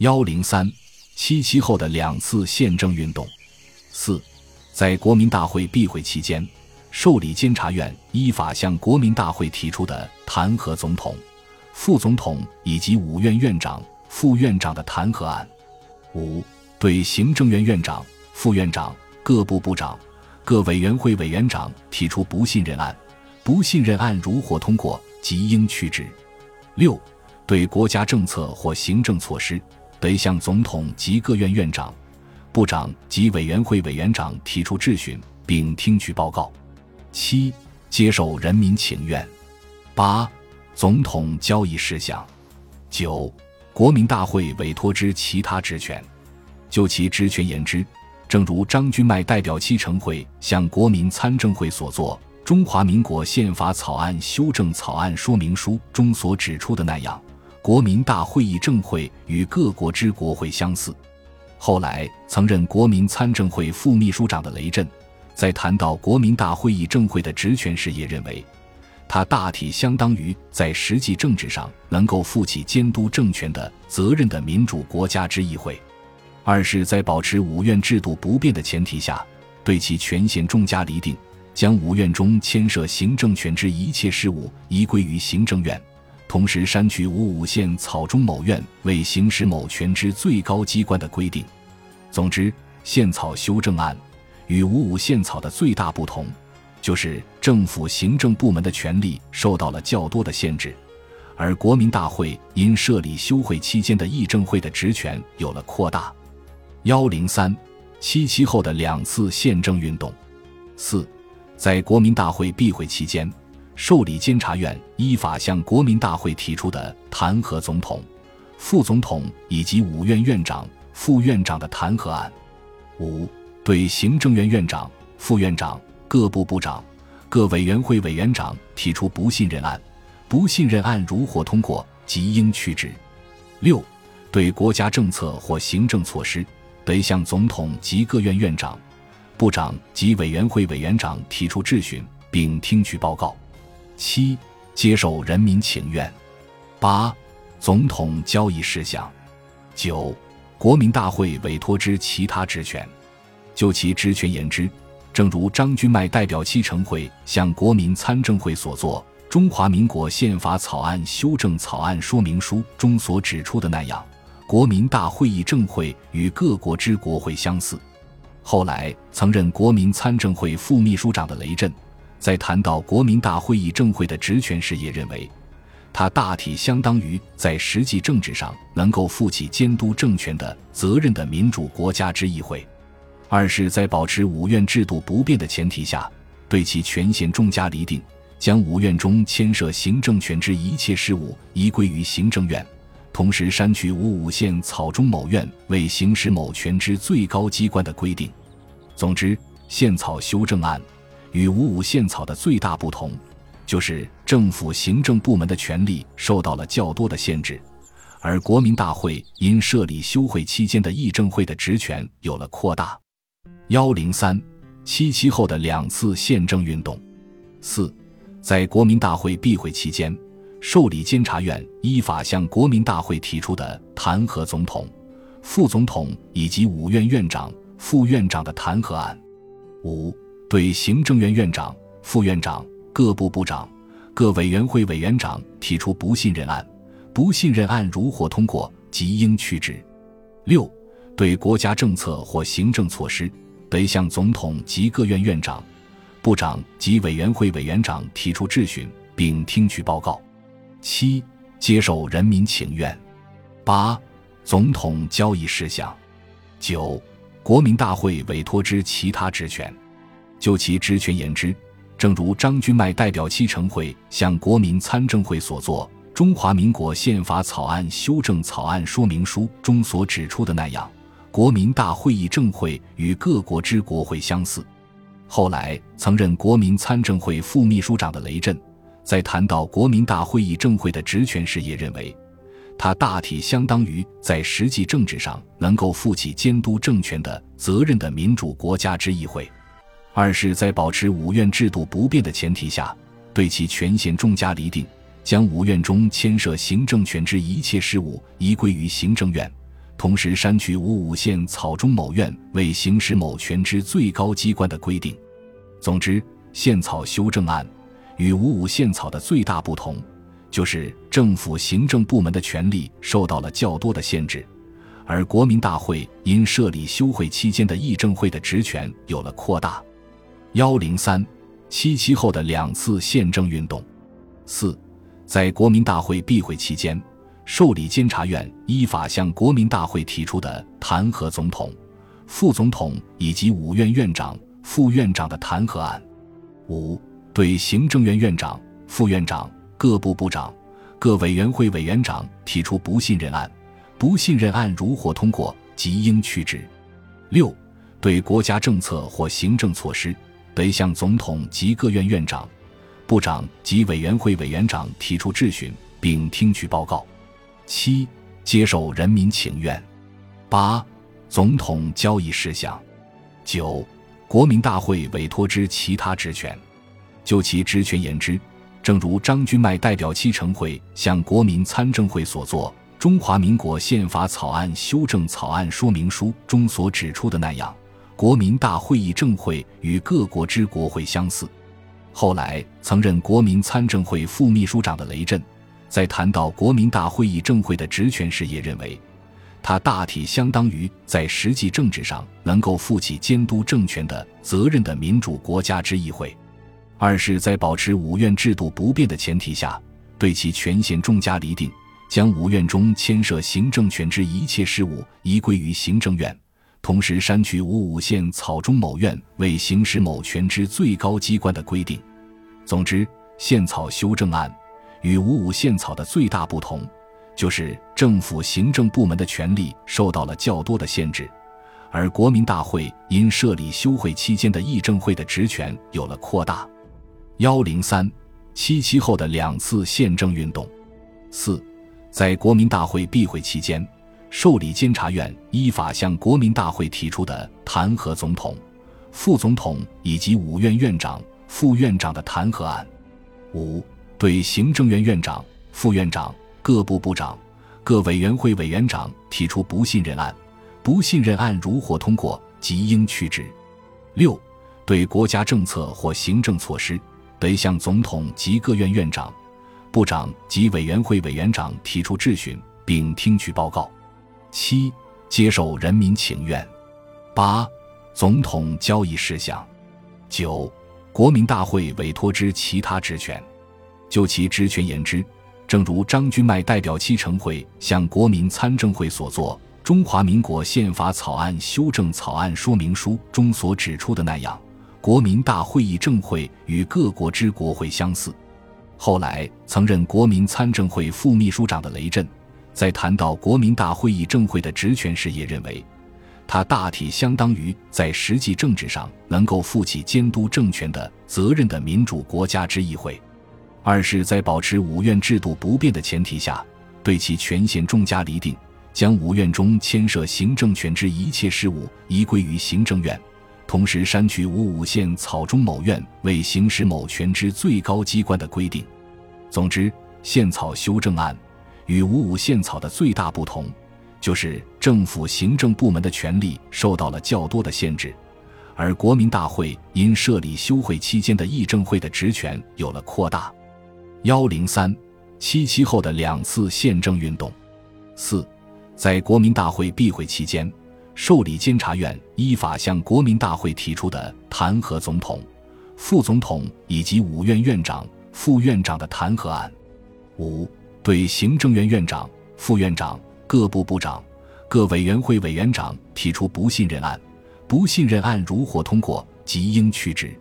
幺零三七七后的两次宪政运动。四，在国民大会闭会期间，受理监察院依法向国民大会提出的弹劾总统、副总统以及五院院长、副院长的弹劾案。五，对行政院院长、副院长、各部部长、各委员会委员长提出不信任案。不信任案如获通过，即应去职。六，对国家政策或行政措施，为向总统及各院院长、部长及委员会委员长提出质询，并听取报告。七，接受人民请愿。八，总统交易事项。九，国民大会委托之其他职权。就其职权言之，正如张君迈代表七成会向国民参政会所作。《中华民国宪法草案修正草案说明书》中所指出的那样，国民大会议政会与各国之国会相似。后来曾任国民参政会副秘书长的雷震，在谈到国民大会议政会的职权时，也认为，它大体相当于在实际政治上能够负起监督政权的责任的民主国家之议会。二是，在保持五院制度不变的前提下，对其权限重加厘定。将五院中牵涉行政权之一切事务移归于行政院，同时删去五五县草中某院为行使某权之最高机关的规定。总之，宪草修正案与五五宪草的最大不同，就是政府行政部门的权力受到了较多的限制，而国民大会因设立休会期间的议政会的职权有了扩大。幺零三七七后的两次宪政运动。四。在国民大会闭会期间，受理监察院依法向国民大会提出的弹劾总统、副总统以及五院院长、副院长的弹劾案。五、对行政院院长、副院长、各部部长、各委员会委员长提出不信任案。不信任案如获通过，即应去职。六、对国家政策或行政措施，得向总统及各院院长。部长及委员会委员长提出质询，并听取报告。七、接受人民请愿。八、总统交易事项。九、国民大会委托之其他职权。就其职权言之，正如张君迈代表七成会向国民参政会所作《中华民国宪法草案修正草案说明书》中所指出的那样，国民大会议政会与各国之国会相似。后来曾任国民参政会副秘书长的雷震，在谈到国民大会议政会的职权时，也认为，它大体相当于在实际政治上能够负起监督政权的责任的民主国家之议会。二是，在保持五院制度不变的前提下，对其权限重加厘定，将五院中牵涉行政权之一切事务移归于行政院。同时删去五五县草中某院为行使某权之最高机关的规定。总之，宪草修正案与五五宪草的最大不同，就是政府行政部门的权力受到了较多的限制，而国民大会因设立休会期间的议政会的职权有了扩大。幺零三七七后的两次宪政运动。四，在国民大会闭会期间。受理监察院依法向国民大会提出的弹劾总统、副总统以及五院院长、副院长的弹劾案。五、对行政院院长、副院长、各部部长、各委员会委员长提出不信任案。不信任案如获通过，即应去职。六、对国家政策或行政措施，得向总统及各院院长、部长及委员会委员长提出质询，并听取报告。七、接受人民请愿。八、总统交易事项。九、国民大会委托之其他职权。就其职权言之，正如张君迈代表七成会向国民参政会所作《中华民国宪法草案修正草案说明书》中所指出的那样，国民大会议政会与各国之国会相似。后来曾任国民参政会副秘书长的雷震。在谈到国民大会议政会的职权时，也认为，它大体相当于在实际政治上能够负起监督政权的责任的民主国家之议会。二是，在保持五院制度不变的前提下，对其权限重加厘定，将五院中牵涉行政权之一切事务移归于行政院，同时删去五五县草中某院为行使某权之最高机关的规定。总之，宪草修正案与五五宪草的最大不同，就是政府行政部门的权力受到了较多的限制，而国民大会因设立休会期间的议政会的职权有了扩大。幺零三七七后的两次宪政运动。四，在国民大会闭会期间，受理监察院依法向国民大会提出的弹劾总统、副总统以及五院院长、副院长的弹劾案；五，对行政院院长、副院长、各部部长、各委员会委员长提出不信任案，不信任案如获通过，即应去职；六，对国家政策或行政措施，得向总统及各院院长。部长及委员会委员长提出质询，并听取报告。七、接受人民请愿。八、总统交易事项。九、国民大会委托之其他职权。就其职权言之，正如张君迈代表七成会向国民参政会所作《中华民国宪法草案修正草案说明书》中所指出的那样，国民大会议政会与各国之国会相似。后来曾任国民参政会副秘书长的雷震，在谈到国民大会议政会的职权时，也认为，它大体相当于在实际政治上能够负起监督政权的责任的民主国家之议会。二是，在保持五院制度不变的前提下，对其权限重加厘定，将五院中牵涉行政权之一切事务移归于行政院。同时删去五五县草中某院为行使某权之最高机关的规定。总之，宪草修正案与五五宪草的最大不同，就是政府行政部门的权力受到了较多的限制，而国民大会因设立休会期间的议政会的职权有了扩大。幺零三七七后的两次宪政运动。四，在国民大会闭会期间。受理监察院依法向国民大会提出的弹劾总统、副总统以及五院院长、副院长的弹劾案；五、对行政院院长、副院长、各部部长、各委员会委员长提出不信任案，不信任案如获通过，即应去职；六、对国家政策或行政措施，得向总统及各院院长、部长及委员会委员长提出质询，并听取报告。七、接受人民请愿；八、总统交易事项；九、国民大会委托之其他职权。就其职权言之，正如张君迈代表七成会向国民参政会所作《中华民国宪法草案修正草案说明书》中所指出的那样，国民大会议政会与各国之国会相似。后来曾任国民参政会副秘书长的雷震。在谈到国民大会议政会的职权时，也认为，它大体相当于在实际政治上能够负起监督政权的责任的民主国家之议会。二是，在保持五院制度不变的前提下，对其权限重加厘定，将五院中牵涉行政权之一切事务移归于行政院，同时删去五五县草中某院为行使某权之最高机关的规定。总之，宪草修正案。与五五宪草的最大不同，就是政府行政部门的权力受到了较多的限制，而国民大会因设立休会期间的议政会的职权有了扩大。幺零三七七后的两次宪政运动。四，在国民大会闭会期间，受理监察院依法向国民大会提出的弹劾总统、副总统以及五院院长、副院长的弹劾案。五。对行政院院长、副院长、各部部长、各委员会委员长提出不信任案，不信任案如获通过，即应去职。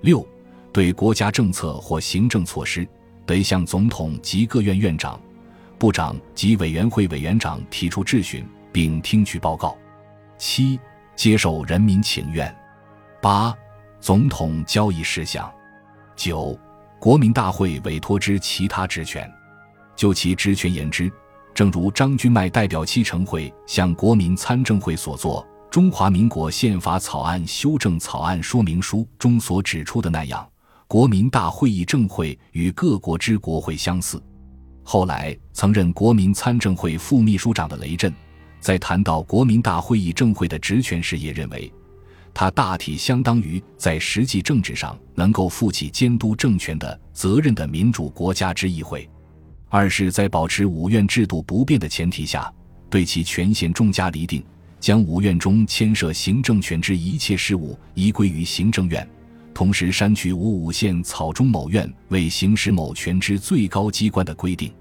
六、对国家政策或行政措施，得向总统及各院院长、部长及委员会委员长提出质询，并听取报告。七、接受人民请愿。八、总统交易事项。九、国民大会委托之其他职权。就其职权言之，正如张君迈代表七成会向国民参政会所作《中华民国宪法草案修正草案说明书》中所指出的那样，国民大会议政会与各国之国会相似。后来曾任国民参政会副秘书长的雷震，在谈到国民大会议政会的职权时，也认为，它大体相当于在实际政治上能够负起监督政权的责任的民主国家之议会。二是，在保持五院制度不变的前提下，对其权限重加厘定，将五院中牵涉行政权之一切事务移归于行政院，同时删去五五县草中某院为行使某权之最高机关的规定。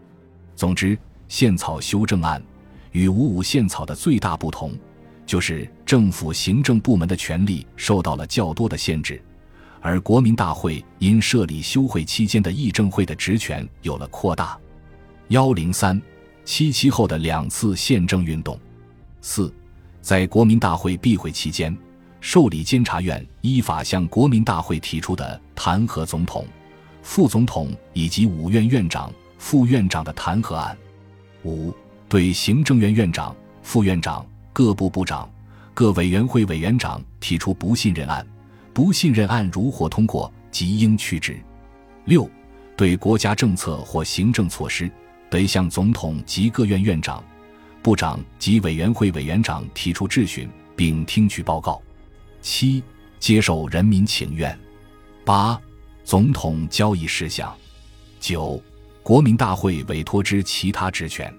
总之，宪草修正案与五五宪草的最大不同，就是政府行政部门的权力受到了较多的限制，而国民大会因设立休会期间的议政会的职权有了扩大。幺零三七七后的两次宪政运动，四，在国民大会闭会期间，受理监察院依法向国民大会提出的弹劾总统、副总统以及五院院长、副院长的弹劾案；五，对行政院院长、副院长、各部部长、各委员会委员长提出不信任案，不信任案如获通过，即应去职；六，对国家政策或行政措施。得向总统及各院院长、部长及委员会委员长提出质询，并听取报告。七、接受人民请愿。八、总统交易事项。九、国民大会委托之其他职权。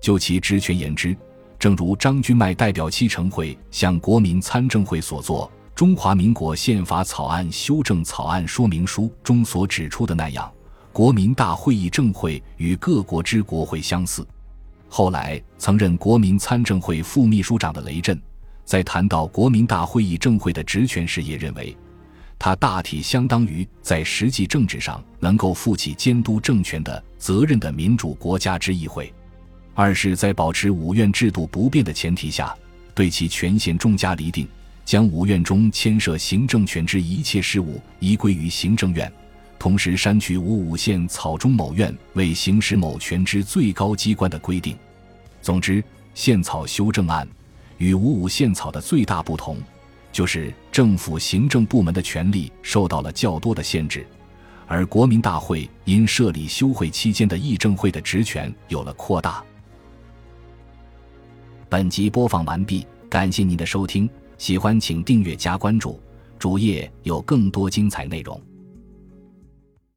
就其职权言之，正如张君迈代表七成会向国民参政会所作《中华民国宪法草案修正草案说明书》中所指出的那样。国民大会议政会与各国之国会相似。后来曾任国民参政会副秘书长的雷震，在谈到国民大会议政会的职权时，也认为，它大体相当于在实际政治上能够负起监督政权的责任的民主国家之议会。二是，在保持五院制度不变的前提下，对其权限重加厘定，将五院中牵涉行政权之一切事务移归于行政院。同时删去五五县草中某院为行使某权之最高机关的规定。总之，宪草修正案与五五宪草的最大不同，就是政府行政部门的权力受到了较多的限制，而国民大会因设立休会期间的议政会的职权有了扩大。本集播放完毕，感谢您的收听，喜欢请订阅加关注，主页有更多精彩内容。